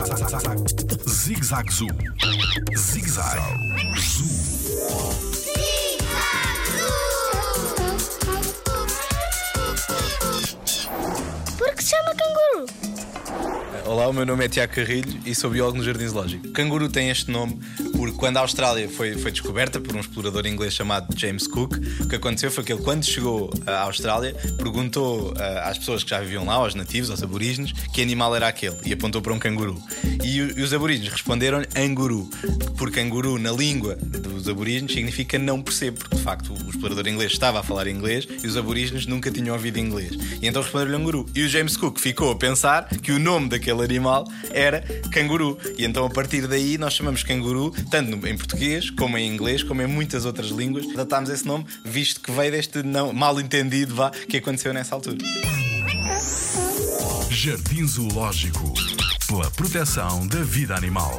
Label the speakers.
Speaker 1: Zig Zag Zoo. Zig Zag Zoo.
Speaker 2: Por que se chama canguru?
Speaker 3: Olá, o meu nome é Tiago Carrilho e sou biólogo no Jardim Zoológico. Canguru tem este nome porque quando a Austrália foi, foi descoberta por um explorador inglês chamado James Cook, o que aconteceu foi que ele, quando chegou à Austrália, perguntou ah, às pessoas que já viviam lá, aos nativos, aos aborígenes, que animal era aquele e apontou para um canguru. E, e os aborígenes responderam anguru, porque canguru na língua dos aborígenes significa não percebo, porque de facto o explorador inglês estava a falar inglês e os aborígenes nunca tinham ouvido inglês. E então responderam-lhe anguru. E o James Cook ficou a pensar que o nome daquele animal era canguru. E então a partir daí nós chamamos canguru, tanto em português, como em inglês, como em muitas outras línguas. Datámos esse nome, visto que veio deste não, mal entendido vá, que aconteceu nessa altura.
Speaker 1: Jardim Zoológico. Pela proteção da vida animal.